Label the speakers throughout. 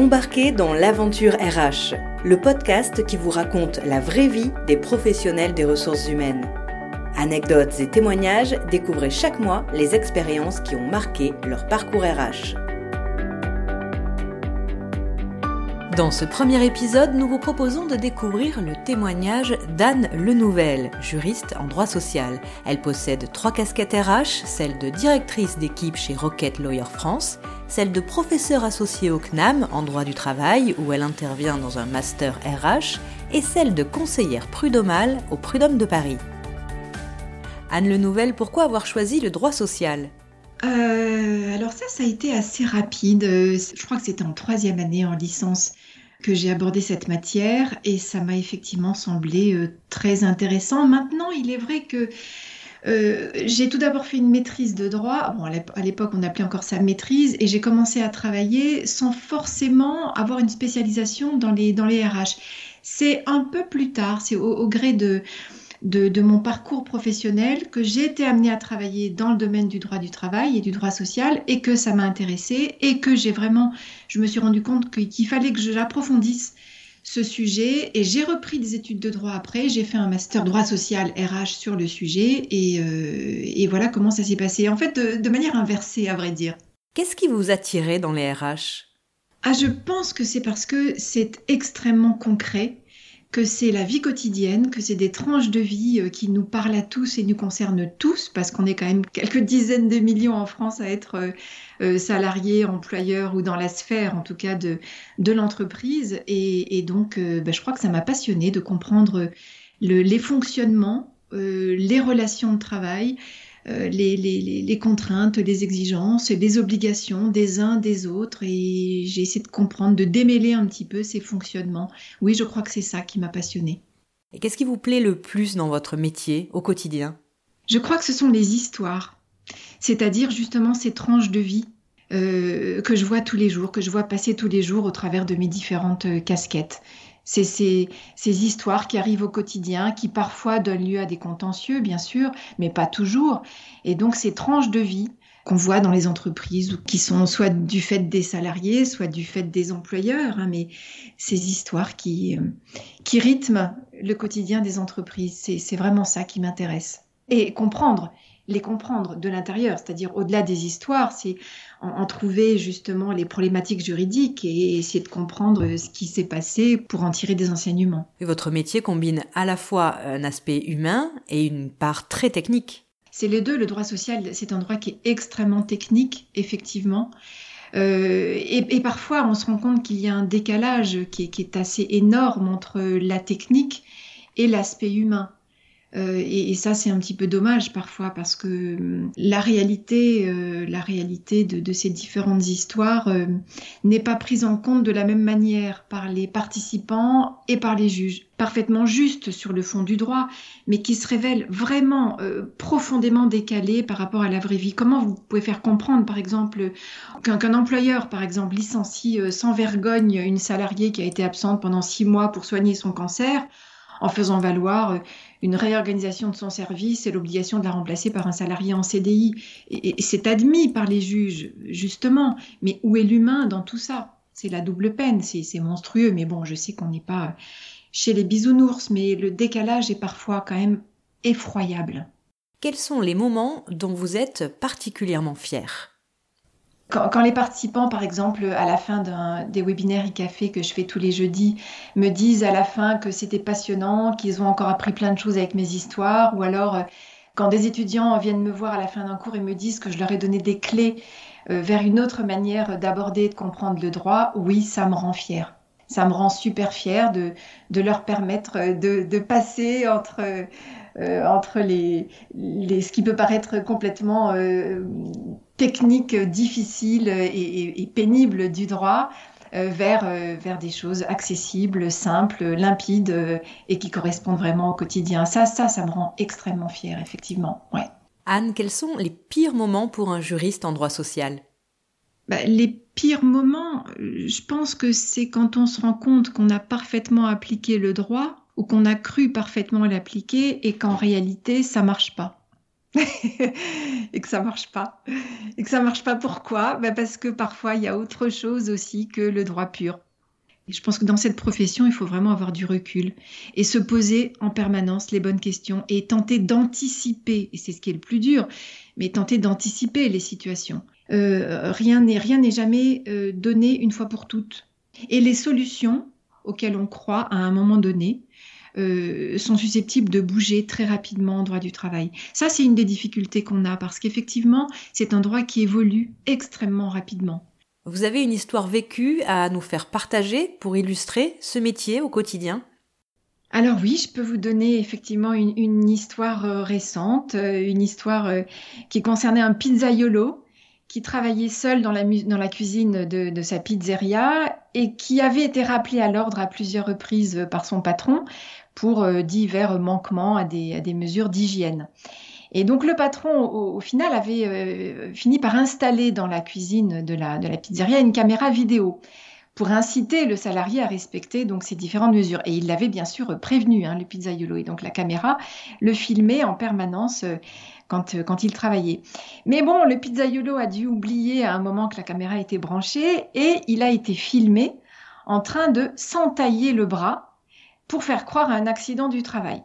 Speaker 1: Embarquez dans l'aventure RH, le podcast qui vous raconte la vraie vie des professionnels des ressources humaines. Anecdotes et témoignages, découvrez chaque mois les expériences qui ont marqué leur parcours RH. Dans ce premier épisode, nous vous proposons de découvrir le témoignage d'Anne Lenouvel, juriste en droit social. Elle possède trois casquettes RH, celle de directrice d'équipe chez Rocket Lawyer France, celle de professeur associée au CNAM en droit du travail, où elle intervient dans un master RH, et celle de conseillère prud'homale au Prud'homme de Paris. Anne Lenouvel, pourquoi avoir choisi le droit social?
Speaker 2: Euh, alors ça, ça a été assez rapide. Je crois que c'était en troisième année en licence que j'ai abordé cette matière et ça m'a effectivement semblé euh, très intéressant. Maintenant, il est vrai que euh, j'ai tout d'abord fait une maîtrise de droit. Bon, à l'époque, on appelait encore ça maîtrise, et j'ai commencé à travailler sans forcément avoir une spécialisation dans les, RH. C'est un peu plus tard, c'est au, gré de, de, mon parcours professionnel que j'ai été amenée à travailler dans le domaine du droit du travail et du droit social et que ça m'a intéressée et que j'ai vraiment, je me suis rendu compte qu'il fallait que j'approfondisse ce sujet et j'ai repris des études de droit après. J'ai fait un master droit social RH sur le sujet et, euh, voilà comment ça s'est passé. En fait, de, de, manière inversée, à vrai dire.
Speaker 1: Qu'est-ce qui vous attirait dans les RH
Speaker 2: Ah, je pense que c'est parce que c'est extrêmement concret que c'est la vie quotidienne, que c'est des tranches de vie euh, qui nous parlent à tous et nous concernent tous, parce qu'on est quand même quelques dizaines de millions en France à être euh, euh, salariés, employeurs ou dans la sphère en tout cas de, de l'entreprise. Et, donc ben, je crois que ça m'a passionné de comprendre les fonctionnements, les relations de travail, euh, les, contraintes, les exigences, les obligations des uns des autres et j'ai essayé de comprendre, de démêler un petit peu ces fonctionnements. Oui, je crois que c'est ça qui m'a passionnée.
Speaker 1: Et qu'est-ce qui vous plaît le plus dans votre métier au quotidien?
Speaker 2: Je crois que ce sont les histoires, c'est-à-dire justement ces tranches de vie euh, que je vois tous les jours, que je vois passer tous les jours au travers de mes différentes euh, casquettes. C'est ces, histoires qui arrivent au quotidien, qui parfois donnent lieu à des contentieux, bien sûr, mais pas toujours. Et donc ces tranches de vie qu'on voit dans les entreprises, qui sont soit du fait des salariés, soit du fait des employeurs, hein, mais ces histoires qui, euh, qui rythment le quotidien des entreprises, c'est vraiment ça qui m'intéresse. Et comprendre les comprendre de l'intérieur, c'est-à-dire au-delà des histoires, c'est en, trouver justement les problématiques juridiques et essayer de comprendre ce qui s'est passé pour en tirer des enseignements.
Speaker 1: Et votre métier combine à la fois un aspect humain et une part très technique.
Speaker 2: C'est les deux. Le droit social, c'est un droit qui est extrêmement technique, effectivement. Euh, et, parfois, on se rend compte qu'il y a un décalage qui est assez énorme entre la technique et l'aspect humain. Euh, et, ça, c'est un petit peu dommage parfois parce que hum, la réalité, euh, la réalité de, ces différentes histoires euh, n'est pas prise en compte de la même manière par les participants et par les juges. Parfaitement juste sur le fond du droit, mais qui se révèle vraiment profondément décalé par rapport à la vraie vie. Comment vous pouvez faire comprendre, par exemple, qu'un employeur, par exemple, licencie sans vergogne une salariée qui a été absente pendant six mois pour soigner son cancer en faisant valoir euh, une réorganisation de son service et l'obligation de la remplacer par un salarié en CDI. Et, c'est admis par les juges, justement. Mais où est l'humain dans tout ça? C'est la double peine, c'est monstrueux. Mais bon, je sais qu'on n'est pas chez les bisounours, mais le décalage est parfois quand même effroyable.
Speaker 1: Quels sont les moments dont vous êtes particulièrement fier
Speaker 2: quand, les participants, par exemple, à la fin des webinaires e-café que je fais tous les jeudis, me disent à la fin que c'était passionnant, qu'ils ont encore appris plein de choses avec mes histoires, ou alors euh, quand des étudiants viennent me voir à la fin d'un cours et me disent que je leur ai donné des clés euh, vers une autre manière d'aborder et de comprendre le droit, oui, ça me rend fière. Ça me rend super fière de, leur permettre de, de passer entre euh, entre les, ce qui peut paraître complètement euh, technique, difficile et, pénible du droit euh, vers, vers des choses accessibles, simples, limpides et qui correspondent vraiment au quotidien. Ça, ça, ça me rend extrêmement fière, effectivement. Ouais.
Speaker 1: Anne, quels sont les pires moments pour un juriste en droit social?
Speaker 2: Bah, les pires moments, je pense que c'est quand on se rend compte qu'on a parfaitement appliqué le droit ou qu'on a cru parfaitement l'appliquer et qu'en réalité ça marche pas. et que ça marche pas. Et que ça marche pas pourquoi? Ben Parce que parfois il y a autre chose aussi que le droit pur. Et je pense que dans cette profession, il faut vraiment avoir du recul et se poser en permanence les bonnes questions et tenter d'anticiper, et c'est ce qui est le plus dur, mais tenter d'anticiper les situations. Euh, rien n'est rien n'est jamais euh, donné une fois pour toutes. Et les solutions auxquelles on croit à un moment donné, euh, sont susceptibles de bouger très rapidement en droit du travail. Ça, c'est une des difficultés qu'on a parce qu'effectivement, c'est un droit qui évolue extrêmement rapidement.
Speaker 1: Vous avez une histoire vécue à nous faire partager pour illustrer ce métier au quotidien?
Speaker 2: Alors oui, je peux vous donner effectivement une, histoire euh, récente, euh, une histoire qui concernait un pizzaiolo qui travaillait seul dans la, cuisine de, sa pizzeria et qui avait été rappelé à l'ordre à plusieurs reprises par son patron pour euh, divers manquements à des, mesures d'hygiène. Et donc le patron, au, final, avait euh, fini par installer dans la cuisine de la pizzeria une caméra vidéo pour inciter le salarié à respecter donc ces différentes mesures. Et il l'avait bien sûr prévenu, hein, le pizzaiolo. Et donc la caméra le filmait en permanence euh, quand, quand il travaillait. Mais bon, le pizzaiolo a dû oublier à un moment que la caméra était branchée et il a été filmé en train de s'entailler le bras pour faire croire à un accident du travail.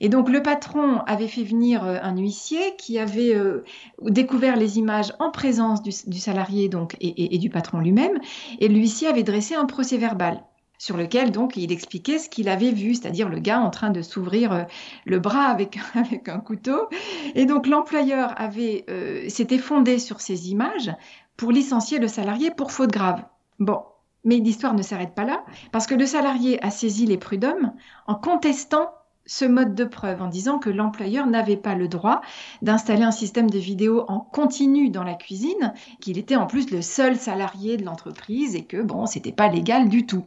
Speaker 2: Et donc le patron avait fait venir euh, un huissier qui avait euh, découvert les images en présence du, salarié donc et, du patron lui-même, et l'huissier avait dressé un procès verbal sur lequel donc il expliquait ce qu'il avait vu, c'est-à-dire le gars en train de s'ouvrir euh, le bras avec, avec un couteau. Et donc l'employeur avait s'était fondé sur ces images pour licencier le salarié pour faute grave. Bon, mais l'histoire ne s'arrête pas là, parce que le salarié a saisi les prud'hommes en contestant ce mode de preuve, en disant que l'employeur n'avait pas le droit d'installer un système de vidéo en continu dans la cuisine, qu'il était en plus le seul salarié de l'entreprise et que, bon, c'était pas légal du tout.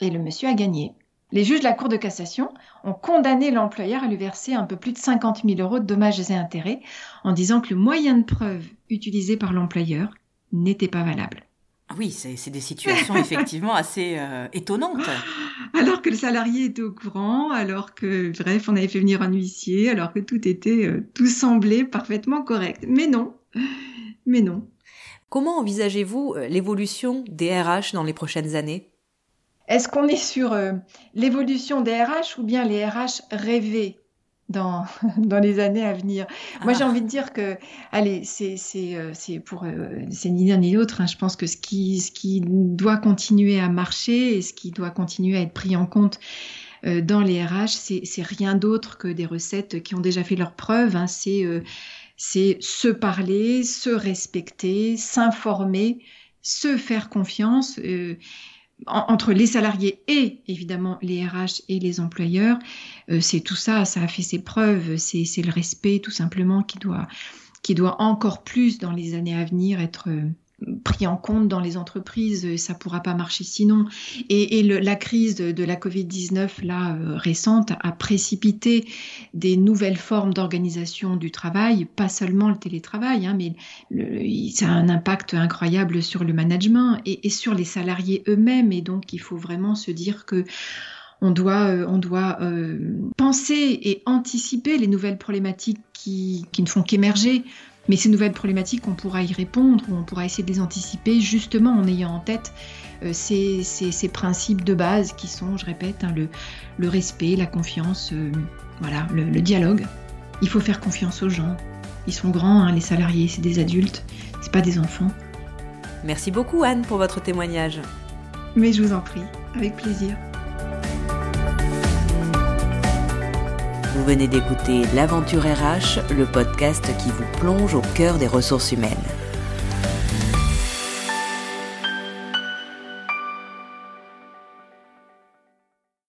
Speaker 2: Et le monsieur a gagné. Les juges de la Cour de cassation ont condamné l'employeur à lui verser un peu plus de 50 000 euros de dommages et intérêts en disant que le moyen de preuve utilisé par l'employeur n'était pas valable.
Speaker 1: Ah oui, c'est des situations effectivement assez euh, étonnantes.
Speaker 2: Alors que le salarié était au courant, alors que, bref, on avait fait venir un huissier, alors que tout était, euh, tout semblait parfaitement correct. Mais non, mais non.
Speaker 1: Comment envisagez-vous euh, l'évolution des RH dans les prochaines années?
Speaker 2: Est-ce qu'on est sur l'évolution des RH ou bien les RH rêvés dans, dans les années à venir. Moi, j'ai ah. envie de dire que, allez, c'est euh, pour euh, c'est ni l'un ni l'autre. Hein. Je pense que ce qui ce qui doit continuer à marcher et ce qui doit continuer à être pris en compte euh, dans les RH, c'est rien d'autre que des recettes qui ont déjà fait leur preuve. Hein. C'est c'est se parler, se respecter, s'informer, se faire confiance entre les salariés et évidemment les RH et les employeurs, euh, c'est tout ça, ça a fait ses preuves, c'est le respect tout simplement qui doit, qui doit encore plus dans les années à venir être euh, pris en compte dans les entreprises, ça pourra pas marcher sinon. Et, la crise de, la Covid-19 là euh, récente a précipité des nouvelles formes d'organisation du travail, pas seulement le télétravail, hein, mais ça a un impact incroyable sur le management et, sur les salariés eux-mêmes. Et donc il faut vraiment se dire que on doit, euh, euh, penser et anticiper les nouvelles problématiques qui ne font qu'émerger mais ces nouvelles problématiques, on pourra y répondre ou on pourra essayer de les anticiper justement en ayant en tête euh, ces, ces, principes de base qui sont, je répète, hein, le, le, respect, la confiance, euh, voilà, le, dialogue. Il faut faire confiance aux gens. Ils sont grands, hein, les salariés, c'est des adultes, c'est pas des enfants.
Speaker 1: Merci beaucoup Anne pour votre témoignage.
Speaker 2: Mais je vous en prie, avec plaisir.
Speaker 1: Vous venez d'écouter L'Aventure RH, le podcast qui vous plonge au cœur des ressources humaines.